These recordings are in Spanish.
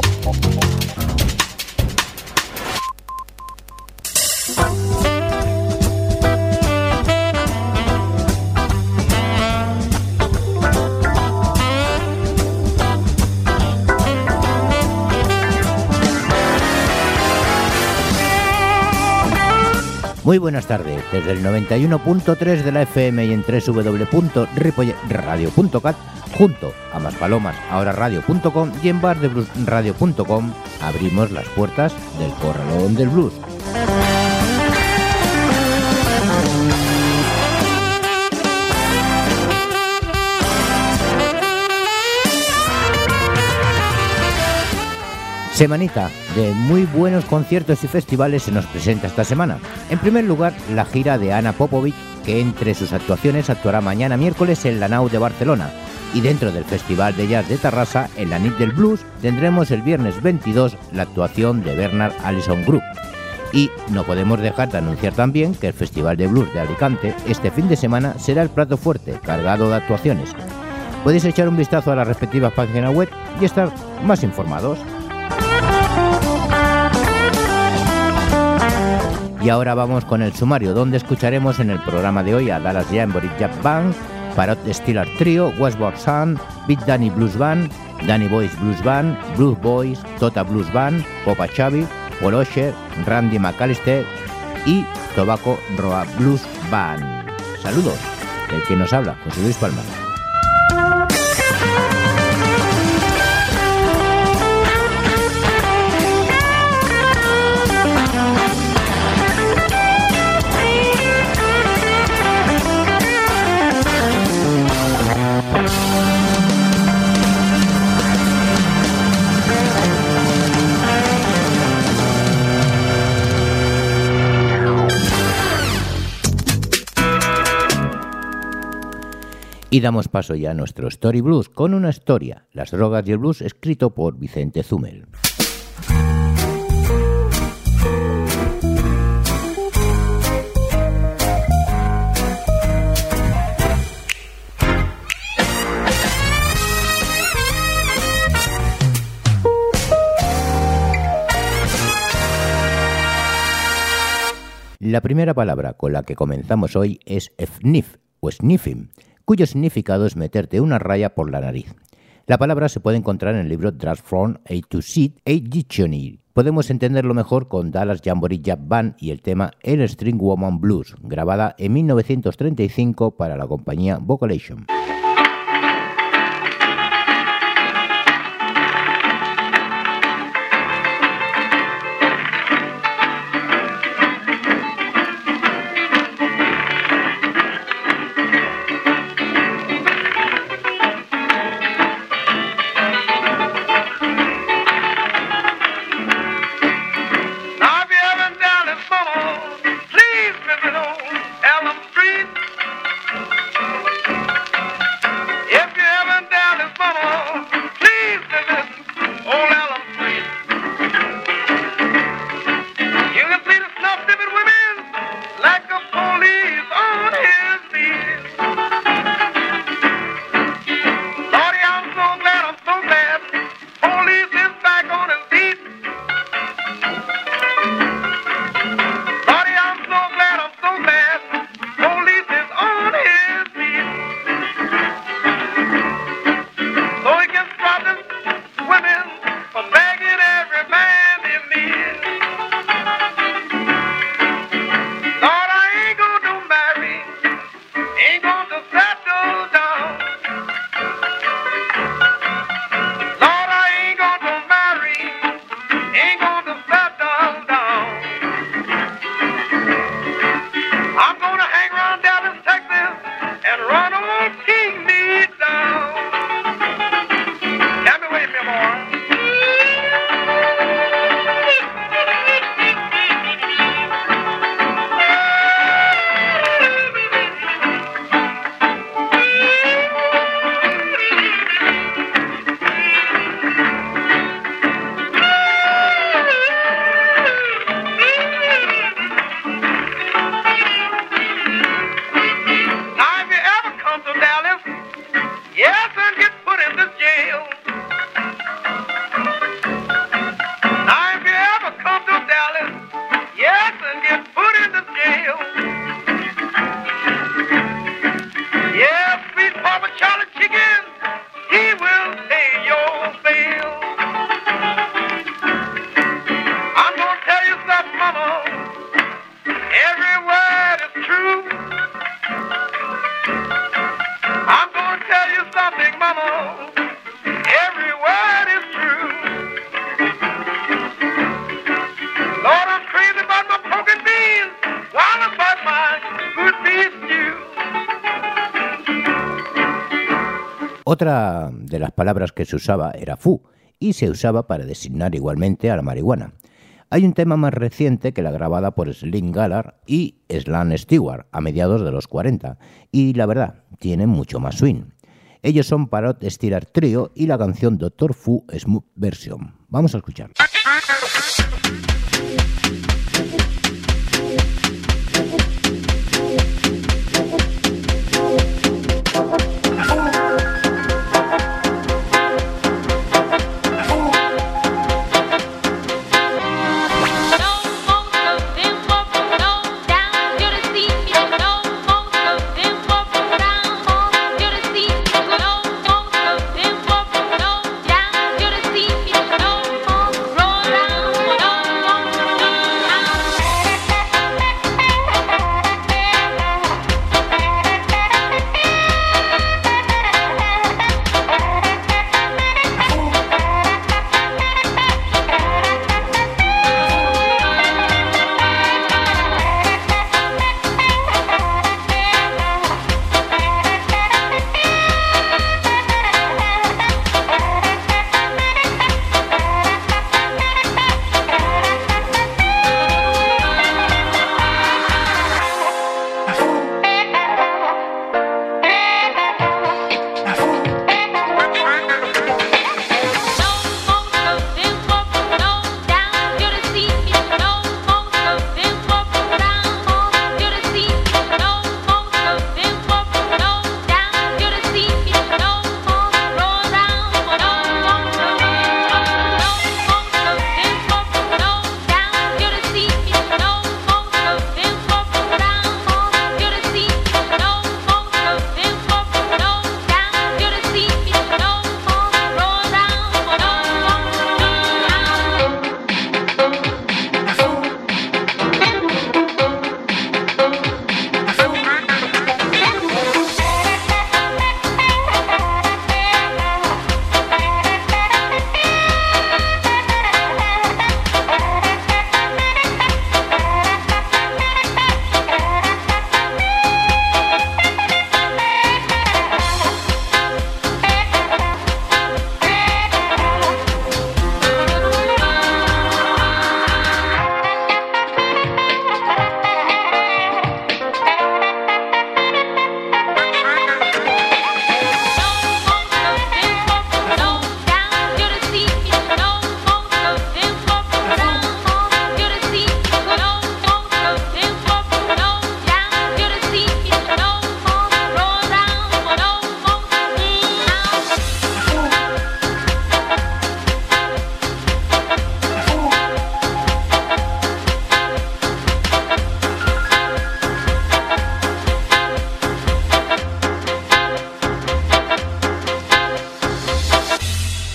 Thank you. Muy buenas tardes, desde el 91.3 de la FM y en www.ripoyradio.cat, junto a Más Palomas, ahora radio.com y en bardebluesradio.com, abrimos las puertas del corralón del blues. Semanita de muy buenos conciertos y festivales se nos presenta esta semana. En primer lugar, la gira de Ana Popovic, que entre sus actuaciones actuará mañana miércoles en la Nau de Barcelona. Y dentro del Festival de Jazz de Tarrasa, en la NIT del Blues, tendremos el viernes 22 la actuación de Bernard Allison Group. Y no podemos dejar de anunciar también que el Festival de Blues de Alicante este fin de semana será el plato fuerte, cargado de actuaciones. Podéis echar un vistazo a las respectivas páginas web y estar más informados. Y ahora vamos con el sumario, donde escucharemos en el programa de hoy a Dallas Jamboree Jazz Band, Parrot Steeler Trio, Westboard Sun, Big Danny Blues Band, Danny Boys Blues Band, Blues Boys, Tota Blues Band, Popa Chavi, Paul Randy McAllister y Tobacco Roa Blues Band. Saludos, el que nos habla, José Luis Palma. Y damos paso ya a nuestro Story Blues con una historia, Las drogas y el blues, escrito por Vicente Zumel. La primera palabra con la que comenzamos hoy es sniff o sniffing, cuyo significado es meterte una raya por la nariz. La palabra se puede encontrar en el libro Draft from A to Z, A Dictionary. Podemos entenderlo mejor con Dallas Jamboree Jazz Band y el tema El String Woman Blues, grabada en 1935 para la compañía Vocalation. Otra de las palabras que se usaba era fu y se usaba para designar igualmente a la marihuana. Hay un tema más reciente que la grabada por Slim Gallard y Slan Stewart a mediados de los 40 y la verdad, tiene mucho más swing. Ellos son Parot Estirar Trio y la canción Doctor Fu Smooth Version. Vamos a escuchar.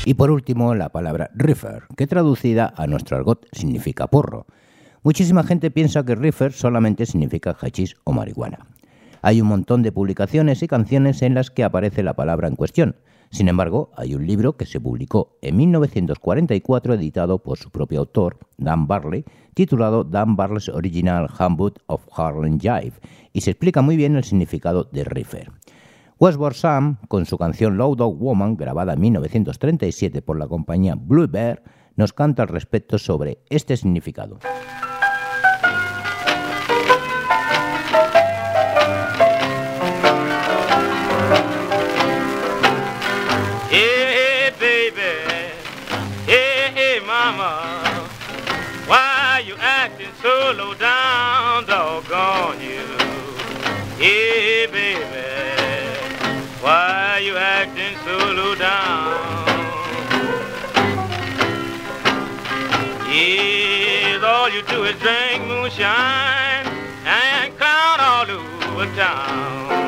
Y por último, la palabra reefer, que traducida a nuestro argot significa porro. Muchísima gente piensa que reefer solamente significa hachís o marihuana. Hay un montón de publicaciones y canciones en las que aparece la palabra en cuestión. Sin embargo, hay un libro que se publicó en 1944 editado por su propio autor, Dan Barley, titulado Dan Barley's Original Handbook of Harlem Jive, y se explica muy bien el significado de reefer. Westward Sam, con su canción Low Dog Woman, grabada en 1937 por la compañía Blue Bear, nos canta al respecto sobre este significado. Hey, baby, mama, why you acting so low down, you acting so low down? Yes, all you do is drink moonshine and clown all over town.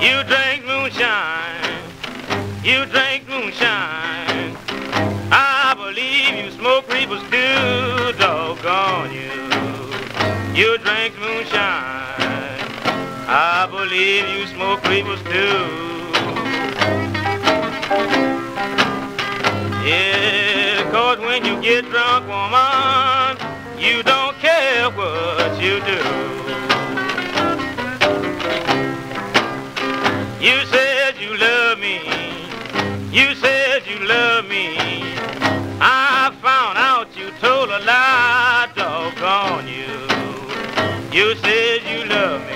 You drink moonshine, you drink moonshine. I believe you smoke reapers too, doggone you. You drink moonshine. I believe you smoke creepers too. Yeah, cause when you get drunk, woman, you don't care what you do. You said you love me. You said you love me. I found out you told a lie, doggone you. You said you love me.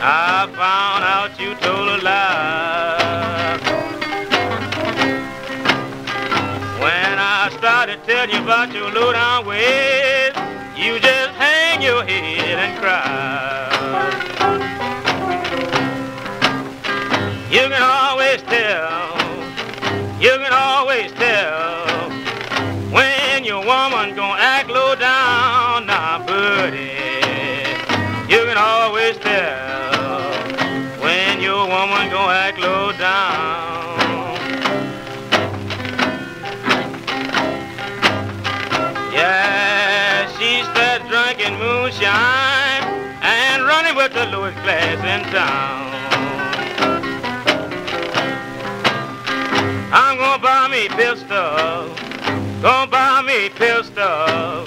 I found out you told a lie. When I started telling you about your low down ways, you just hang your head and cry. You can always tell, you can always tell when your woman gonna act with the lowest class in town. I'm gonna buy me pistol, gonna buy me pistol,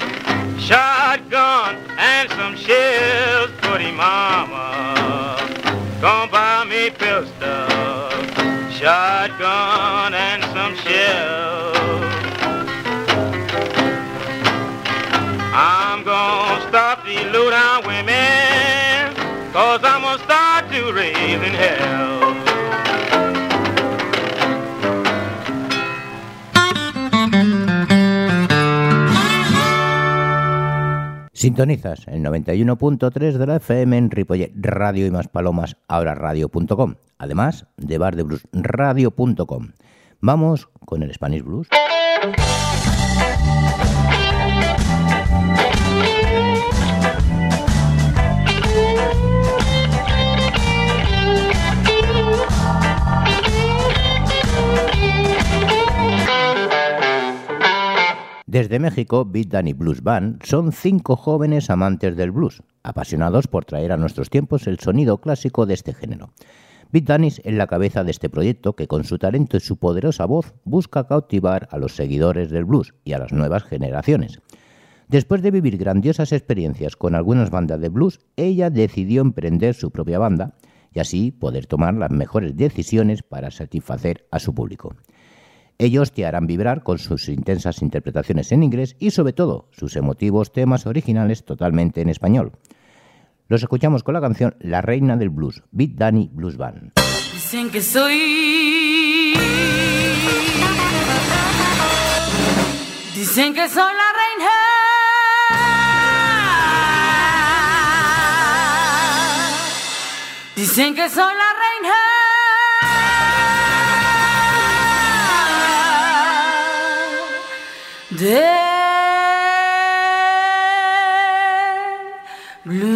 shotgun and some shells for the mama. Gonna start to raise in hell. Sintonizas el 91.3 de la FM en Ripollet Radio y más palomas, ahora radio.com, además de bardebluesradio.com. Vamos con el Spanish Blues. Desde México, Beat Danny Blues Band son cinco jóvenes amantes del blues, apasionados por traer a nuestros tiempos el sonido clásico de este género. Beat Danny es la cabeza de este proyecto que con su talento y su poderosa voz busca cautivar a los seguidores del blues y a las nuevas generaciones. Después de vivir grandiosas experiencias con algunas bandas de blues, ella decidió emprender su propia banda y así poder tomar las mejores decisiones para satisfacer a su público. Ellos te harán vibrar con sus intensas interpretaciones en inglés y sobre todo sus emotivos temas originales totalmente en español. Los escuchamos con la canción La Reina del Blues, Beat Danny Blues Band. Dicen que soy. Dicen que soy la reina. Dicen que soy la reina. De blues.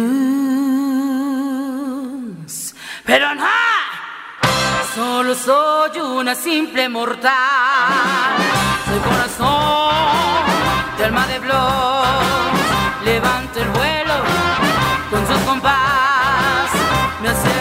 Pero no, solo soy una simple mortal. Soy corazón de alma de blues. Levanto el vuelo con sus compás. Me acerco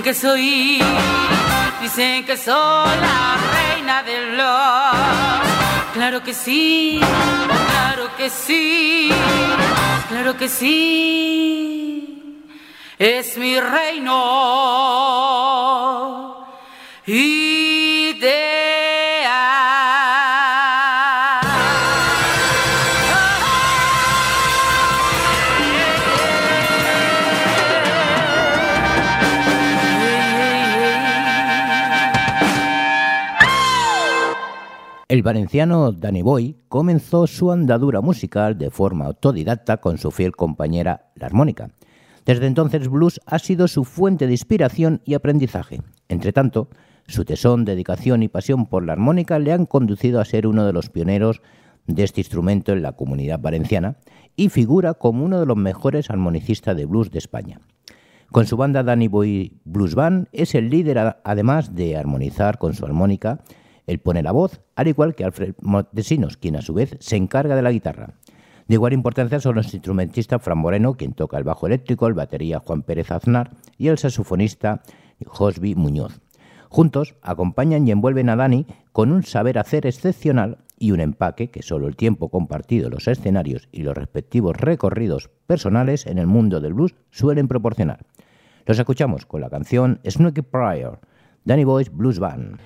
dicen que soy, dicen que soy la reina del love. Claro que sí, claro que sí, claro que sí. Es mi reino. El valenciano Danny Boy comenzó su andadura musical de forma autodidacta con su fiel compañera, la armónica. Desde entonces blues ha sido su fuente de inspiración y aprendizaje. Entre tanto, su tesón, dedicación y pasión por la armónica le han conducido a ser uno de los pioneros de este instrumento en la comunidad valenciana y figura como uno de los mejores armonicistas de blues de España. Con su banda Danny Boy Blues Band es el líder además de armonizar con su armónica él pone la voz, al igual que Alfred Montesinos, quien a su vez se encarga de la guitarra. De igual importancia son los instrumentistas Fran Moreno, quien toca el bajo eléctrico, el batería Juan Pérez Aznar y el saxofonista Josby Muñoz. Juntos acompañan y envuelven a Dani con un saber hacer excepcional y un empaque que solo el tiempo compartido, los escenarios y los respectivos recorridos personales en el mundo del blues suelen proporcionar. Los escuchamos con la canción Snooky Pryor, Danny Boy's Blues Band.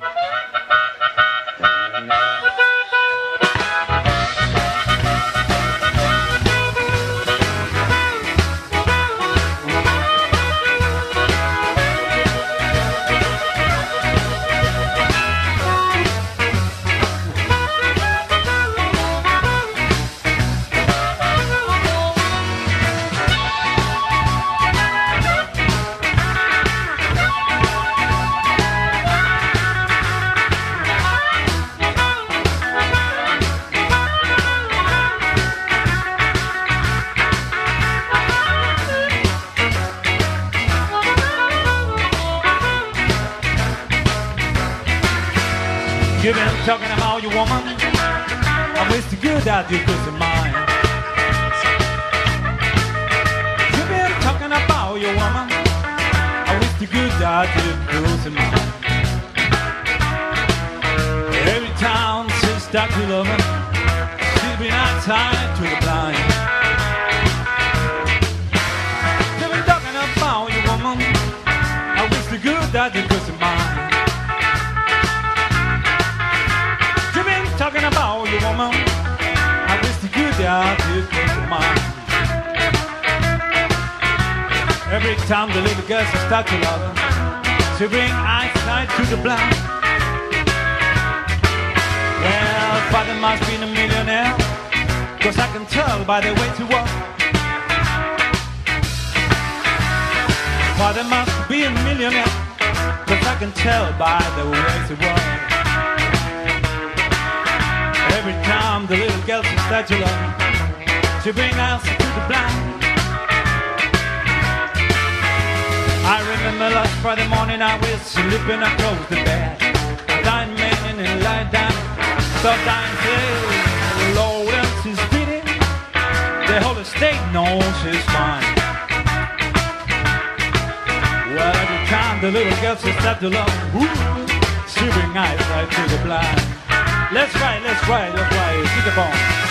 Talking about your woman. I wish the good that you could mine. You've been talking about your woman. I wish the good that you could mine. Every time she starts to love she's been outside to the blind. You've been talking about your woman. I wish the good that you could mine. You could mine. Every time the little girls start to love she bring eyesight to the blind. Well, father must be a millionaire, cause I can tell by the way to walk. Father must be a millionaire, cause I can tell by the way to walk. Every time the little girl from Statula, she bring us to the blind. I remember last Friday morning I was sleeping, across the bed. I died man and lie down, stop dying till Lord else is beating. The whole estate knows she's fine. Well, every time the little girl that to love, she bring eyes right to the blind. Let's ride, let's ride, let's ride. See the bone.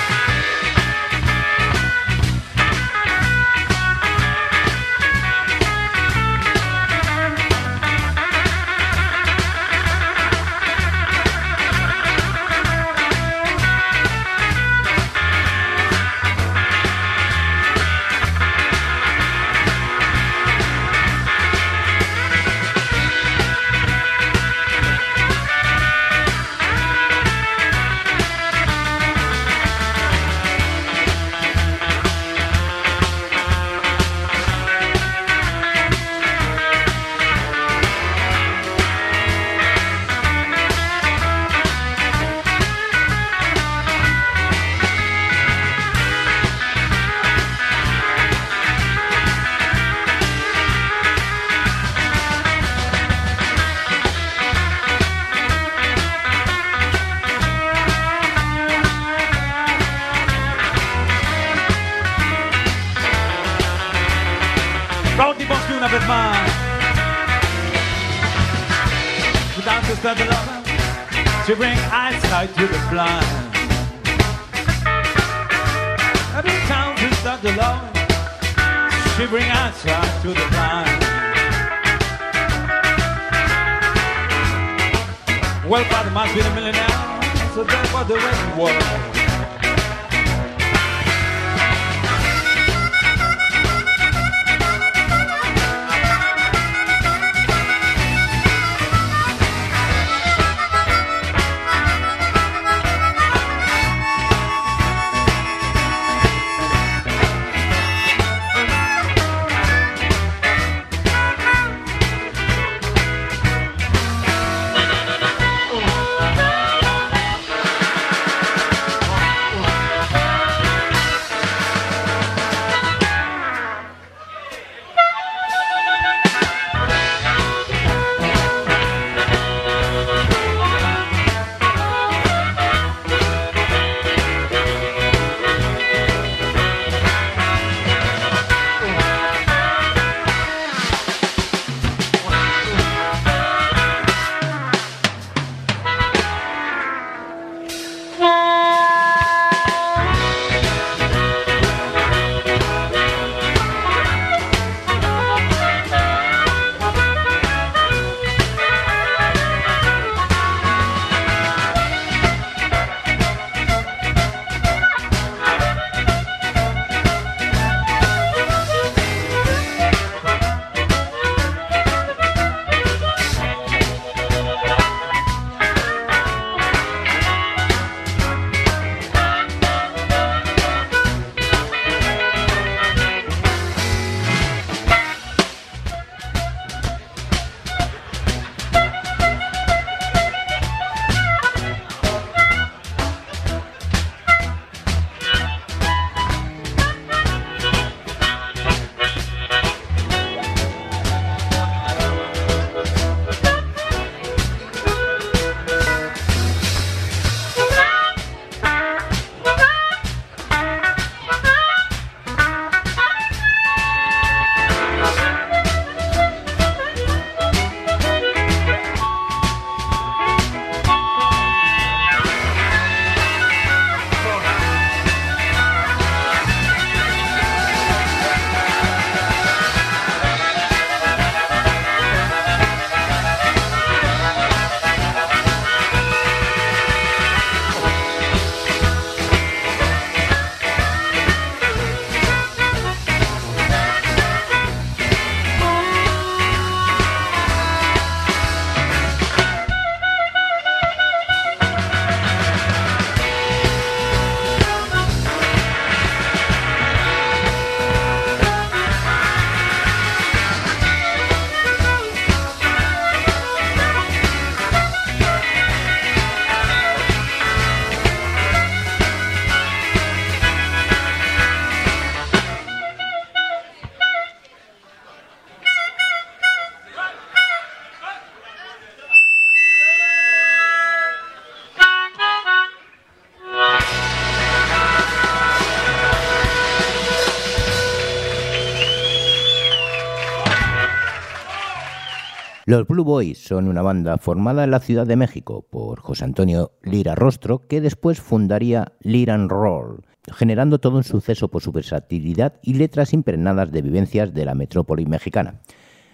Los Blue Boys son una banda formada en la Ciudad de México por José Antonio Lira Rostro, que después fundaría Lira and Roll, generando todo un suceso por su versatilidad y letras impregnadas de vivencias de la metrópoli mexicana.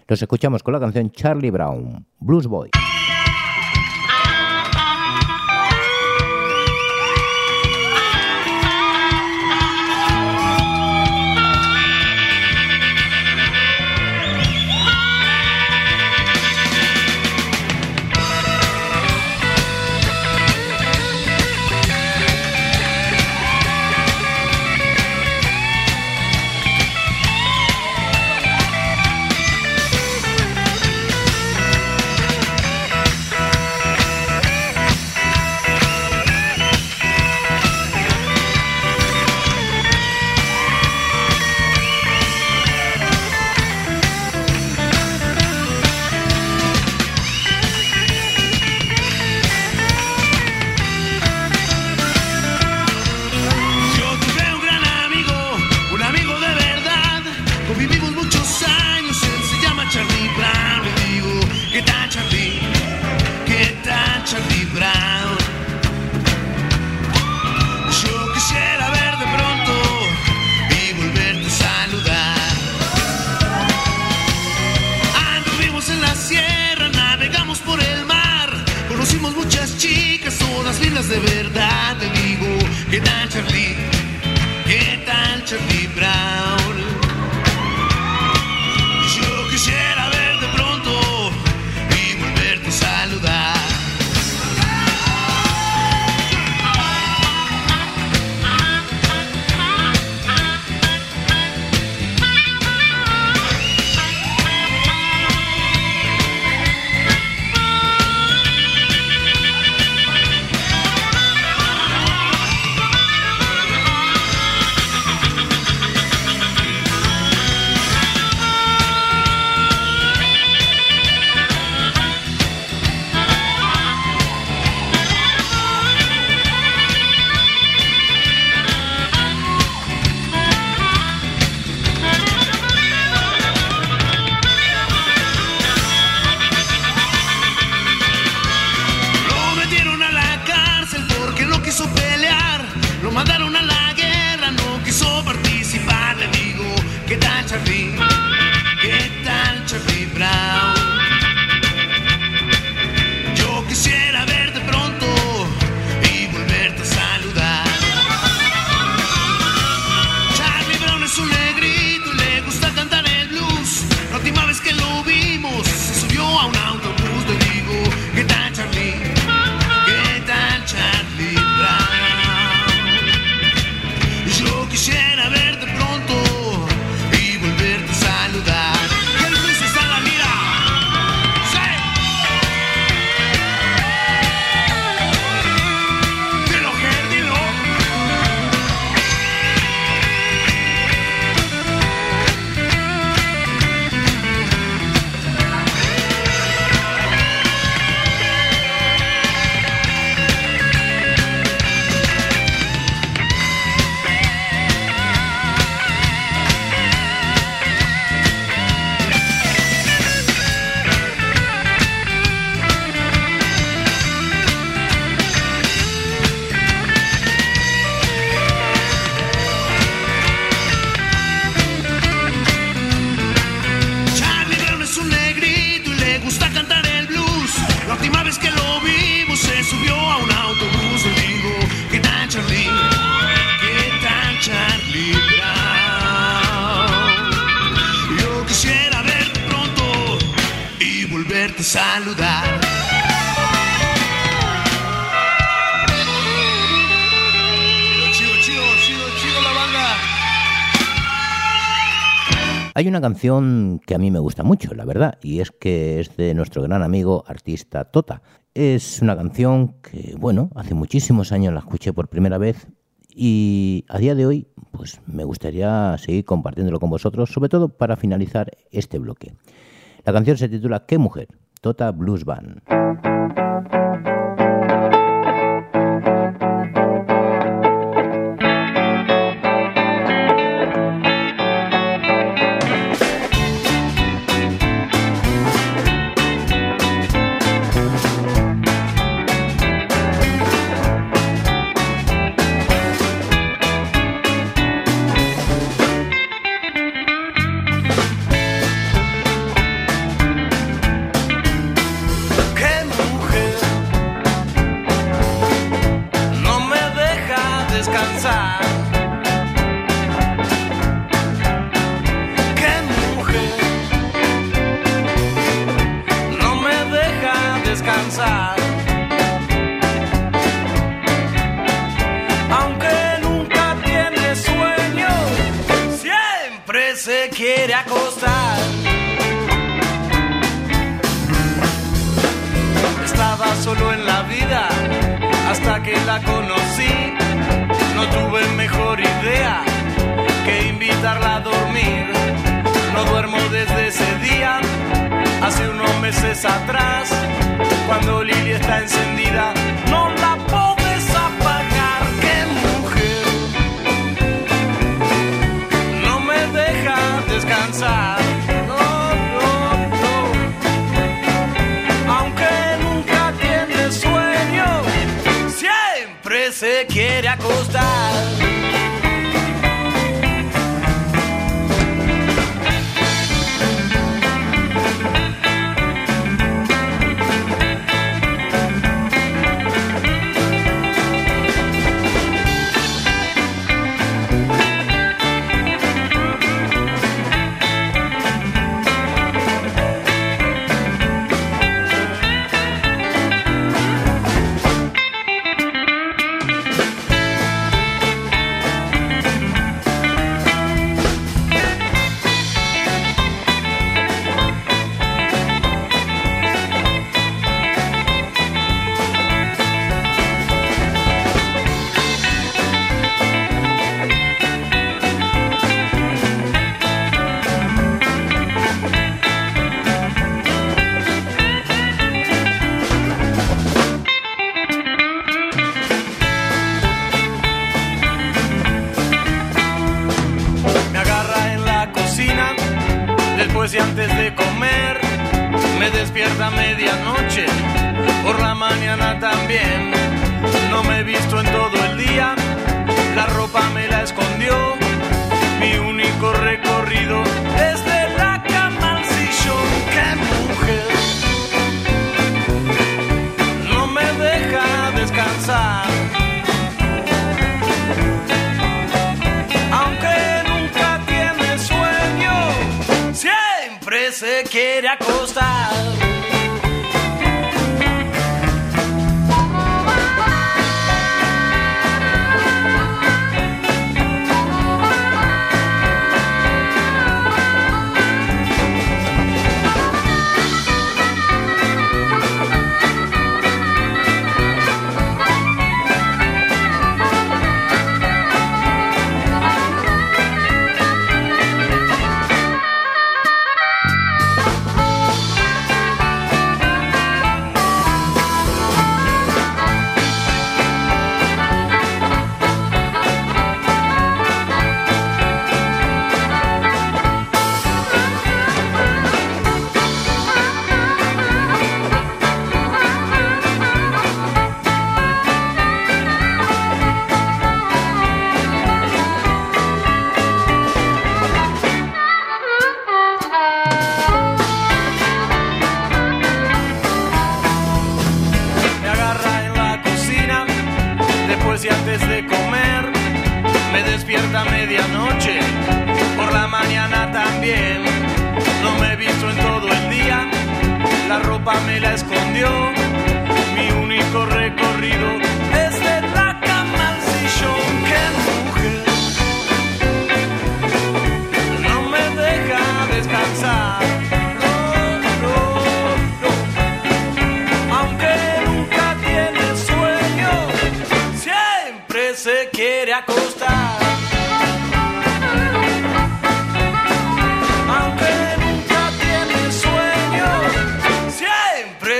Los escuchamos con la canción Charlie Brown, Blues Boy. Una canción que a mí me gusta mucho, la verdad, y es que es de nuestro gran amigo artista Tota. Es una canción que, bueno, hace muchísimos años la escuché por primera vez y a día de hoy, pues me gustaría seguir compartiéndolo con vosotros, sobre todo para finalizar este bloque. La canción se titula ¿Qué mujer? Tota Blues Band. Quiere acostar. Estaba solo en la vida hasta que la conocí. No tuve mejor idea que invitarla a dormir. No duermo desde ese día, hace unos meses atrás. Cuando Lili está encendida, no shackles. Pues si antes de comer. Me despierta a medianoche, por la mañana también. No me he visto en todo el día, la ropa me la escondió. Mi único recorrido es se quiere acostar. Antes de comer, me despierta a medianoche, por la mañana también, no me he visto en todo el día, la ropa me la escondió, mi único recorrido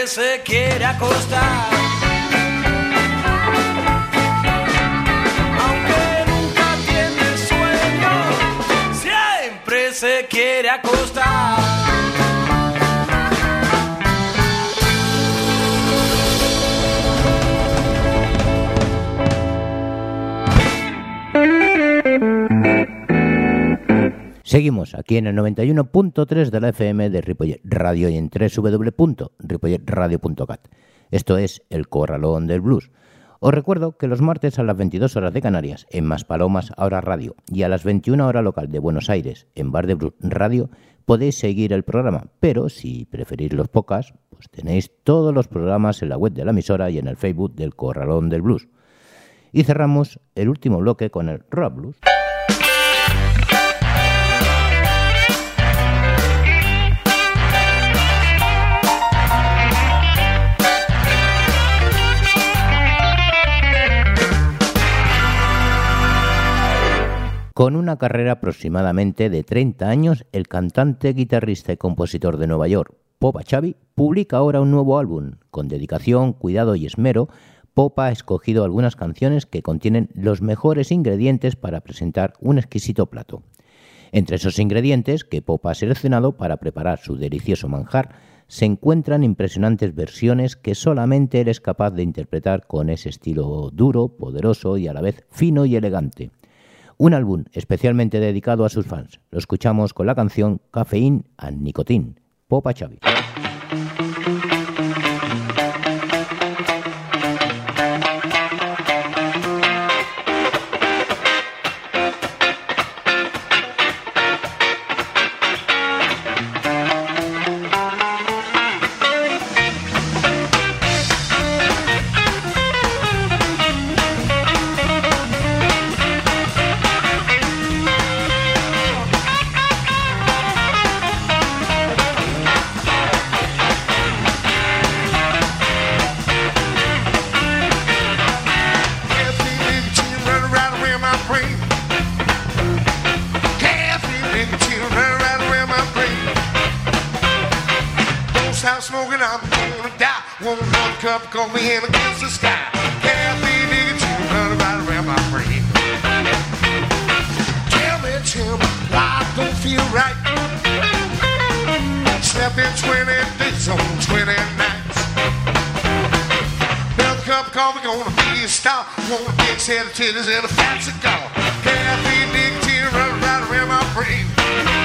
se quiere acostar. Aunque nunca tiene sueño, siempre se quiere acostar. Seguimos aquí en el 91.3 de la FM de Ripollet Radio y en www.ripolletradio.cat. Esto es El Corralón del Blues. Os recuerdo que los martes a las 22 horas de Canarias en Maspalomas Ahora Radio y a las 21 horas local de Buenos Aires en Bar de Blues Radio podéis seguir el programa, pero si preferís los pocas, pues tenéis todos los programas en la web de la emisora y en el Facebook del Corralón del Blues. Y cerramos el último bloque con el Rock Blues. Con una carrera aproximadamente de 30 años, el cantante, guitarrista y compositor de Nueva York, Popa Chavi, publica ahora un nuevo álbum. Con dedicación, cuidado y esmero, Popa ha escogido algunas canciones que contienen los mejores ingredientes para presentar un exquisito plato. Entre esos ingredientes que Popa ha seleccionado para preparar su delicioso manjar, se encuentran impresionantes versiones que solamente él es capaz de interpretar con ese estilo duro, poderoso y a la vez fino y elegante. Un álbum especialmente dedicado a sus fans. Lo escuchamos con la canción Cafeín and Nicotine, Popa Chavi. Cause we're gonna be a star. Wanna big set of titties and a fat cigar. Caffeine, nicotine, running right around my brain.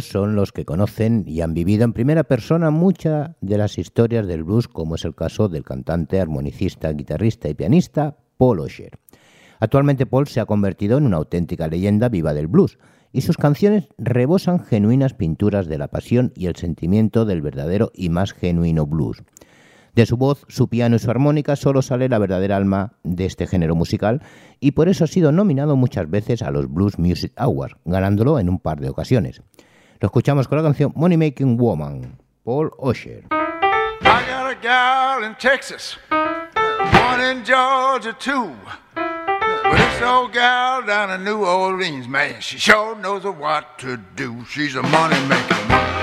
Son los que conocen y han vivido en primera persona muchas de las historias del blues, como es el caso del cantante, armonicista, guitarrista y pianista Paul Osher. Actualmente Paul se ha convertido en una auténtica leyenda viva del blues y sus canciones rebosan genuinas pinturas de la pasión y el sentimiento del verdadero y más genuino blues. De su voz, su piano y su armónica solo sale la verdadera alma de este género musical y por eso ha sido nominado muchas veces a los Blues Music Awards, ganándolo en un par de ocasiones. Lo escuchamos con la canción Money Making Woman, Paul Osher. I got a gal in Texas, one in Georgia too. But this old gal down in New Orleans, man, she sure knows what to do. She's a money maker.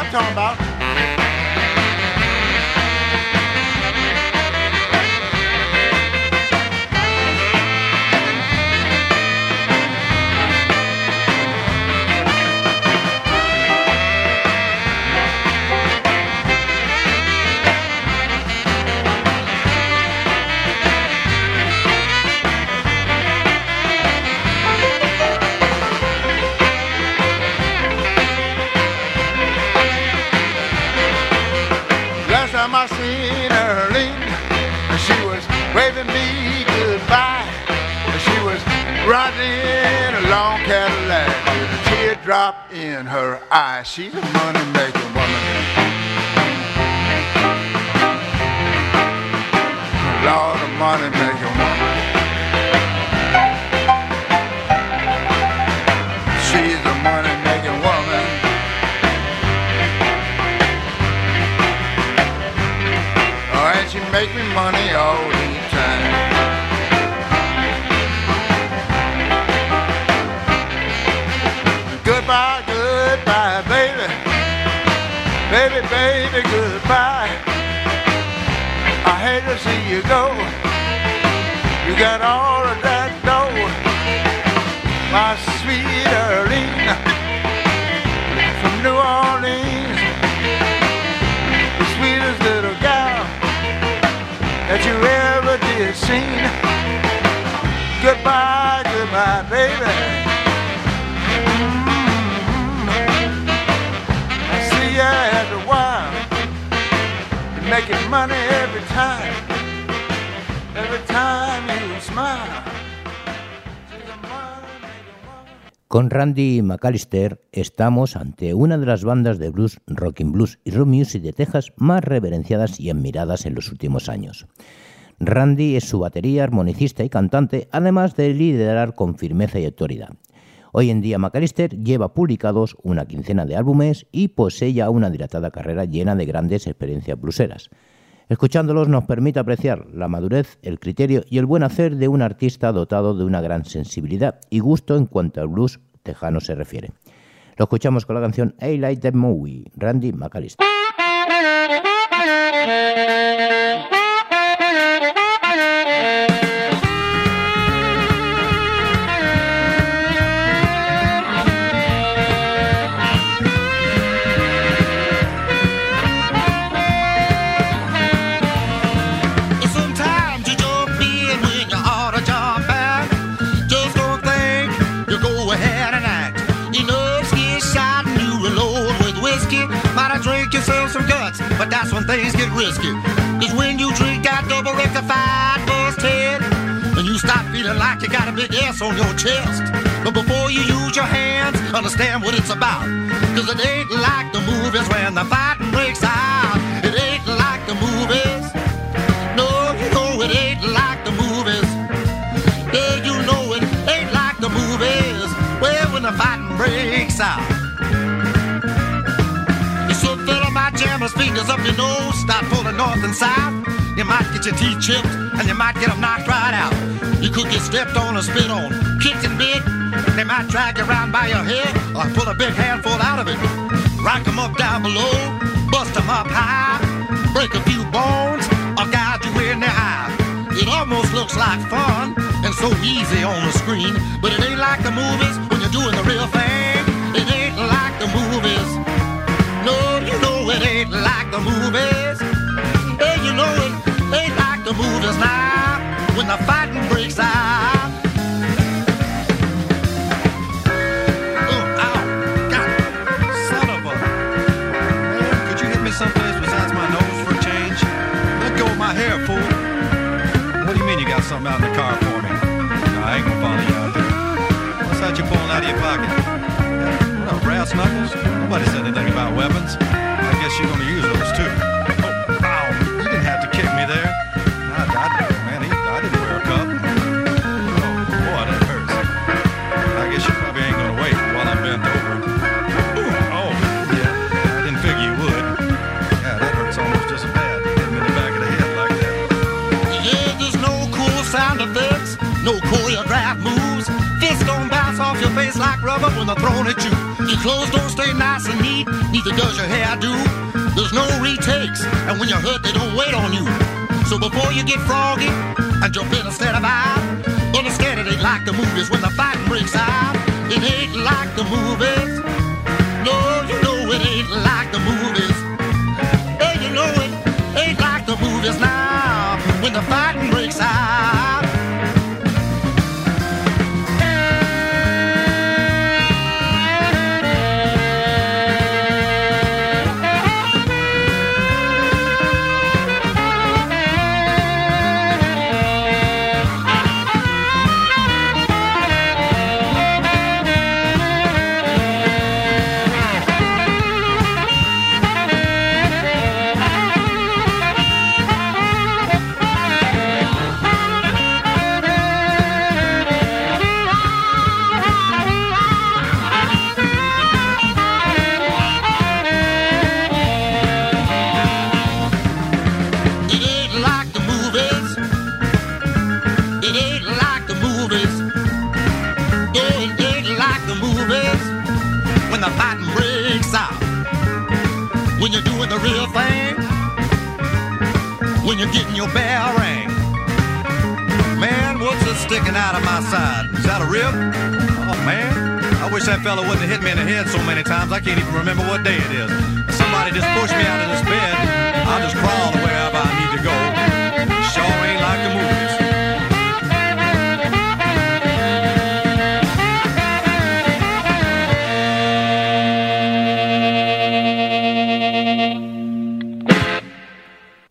I'm talking about. Her eye. She's a money-making woman. Lord, a money-making woman. She's a money-making woman. Oh, and she make me money all to see you go. You got all of that dough. My sweet Arlene from New Orleans the sweetest little gal that you ever did seen. Goodbye, goodbye, baby. Money every time. Every time. Con Randy McAllister estamos ante una de las bandas de blues, rocking blues y rock music de Texas más reverenciadas y admiradas en los últimos años. Randy es su batería, armonicista y cantante, además de liderar con firmeza y autoridad. Hoy en día McAllister lleva publicados una quincena de álbumes y posee ya una dilatada carrera llena de grandes experiencias blueseras. Escuchándolos nos permite apreciar la madurez, el criterio y el buen hacer de un artista dotado de una gran sensibilidad y gusto en cuanto al blues tejano se refiere. Lo escuchamos con la canción I Like That Movie, Randy McAllister. that's when things get risky. Cause when you drink that double rectified bust head, and you stop feeling like you got a big S on your chest. But before you use your hands, understand what it's about. Cause it ain't like the movies when the fighting breaks out. It ain't like the movies. Up your nose, start pulling north and south. You might get your teeth chipped, and you might get them knocked right out. You could get stepped on or spit on, kicked and bit. They might drag you around by your hair, or pull a big handful out of it. Rack 'em up down below, bust 'em up high, break a few bones, or gouge you in the eye. It almost looks like fun, and so easy on the screen, but it ain't like the movies when you're doing the real thing. It ain't like the movies. No, it ain't like the movies. Hey, you know it ain't like the movies now. When the fighting breaks out. Oh, ow. God, son of a- Man, could you hit me someplace besides my nose for a change? Let go of my hair, fool. What do you mean you got something out in the car for me? No, I ain't gonna follow you out there. What's that you pulling out of your pocket? What brass knuckles? Nobody said anything about weapons. Guess you're gonna use those too. Oh, ow! You didn't have to kick me there. I, I, man, I didn't wear a cup. Oh, boy, that hurts. I guess you probably ain't gonna wait while I'm bent over. Ooh, oh, yeah. I didn't figure you would. Yeah, that hurts almost just as bad. Hit me in the back of the head like that. Yeah, there's no cool sound effects, no choreographed moves. Your face like rubber when they're thrown at you. Your clothes don't stay nice and neat, neither does your hairdo. There's no retakes, and when you're hurt, they don't wait on you. So before you get froggy and jump in instead of out, understand it ain't like the movies when the fight breaks out. It ain't like the movies. No, you know it ain't like the movies. Hey, you know it ain't like the movies now when the fighting breaks out. Rib? Oh, man. I wish that fella wouldn't have hit me in the head so many times. I can't even remember what day it is. Somebody just pushed me out of this bed. I'll just crawl the wherever I need to go.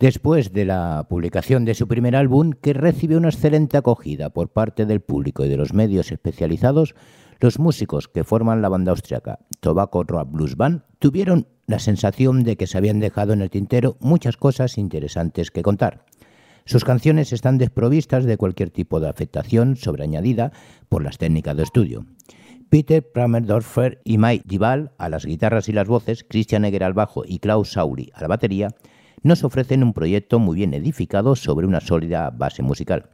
Después de la publicación de su primer álbum, que recibió una excelente acogida por parte del público y de los medios especializados, los músicos que forman la banda austriaca Tobacco Rock Blues Band tuvieron la sensación de que se habían dejado en el tintero muchas cosas interesantes que contar. Sus canciones están desprovistas de cualquier tipo de afectación sobreañadida por las técnicas de estudio. Peter Pramerdorfer y Mike Dival a las guitarras y las voces, Christian Egger al bajo y Klaus Sauri a la batería, nos ofrecen un proyecto muy bien edificado sobre una sólida base musical,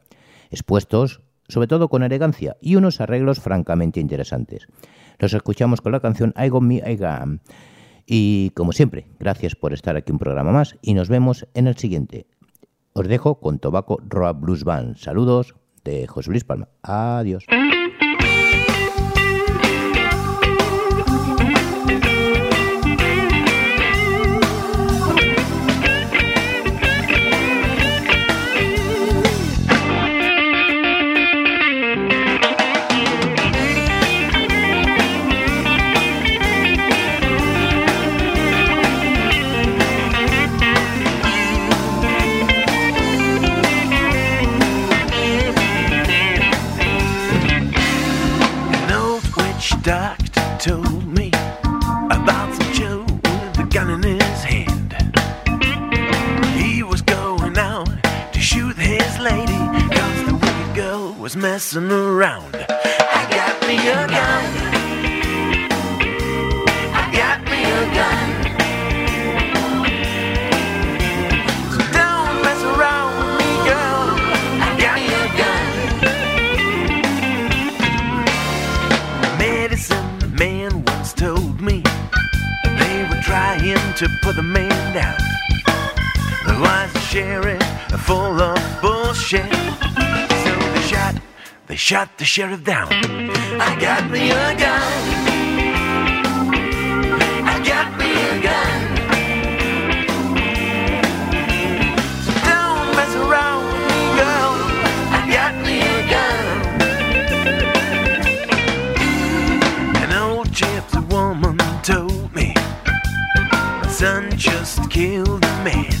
expuestos sobre todo con elegancia y unos arreglos francamente interesantes. Los escuchamos con la canción I Got Me, I Got Y como siempre, gracias por estar aquí un programa más y nos vemos en el siguiente. Os dejo con Tobacco Rock Blues Band. Saludos de José Luis Palma. Adiós. Messing around. I got me a gun. I got me a gun. So don't mess around with me, girl. I got me a gun. medicine man once told me they were trying to put the man down. The lies wise sheriff full of bullshit. Shot, the sheriff down. I got me a gun. I got me a gun. So don't mess around with me, girl. I got me a gun. An old gypsy woman told me my son just killed a man.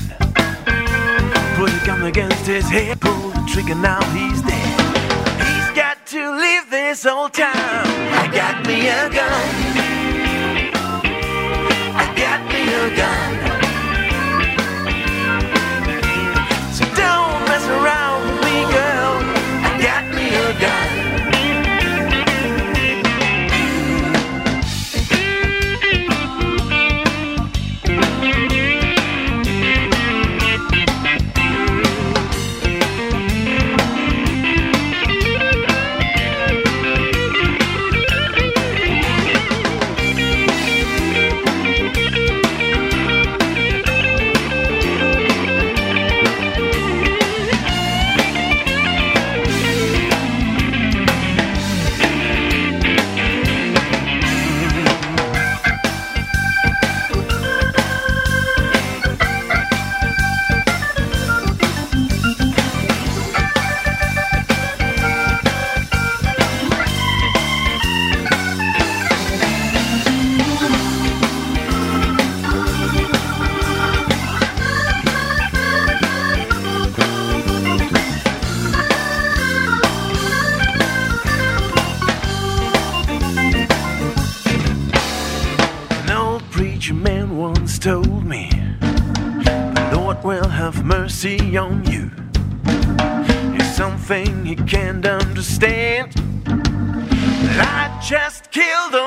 Put a gun against his head, pulled the trigger, now he's dead. This old town. I got me a gun. mercy on you it's something he can't understand. I just killed him.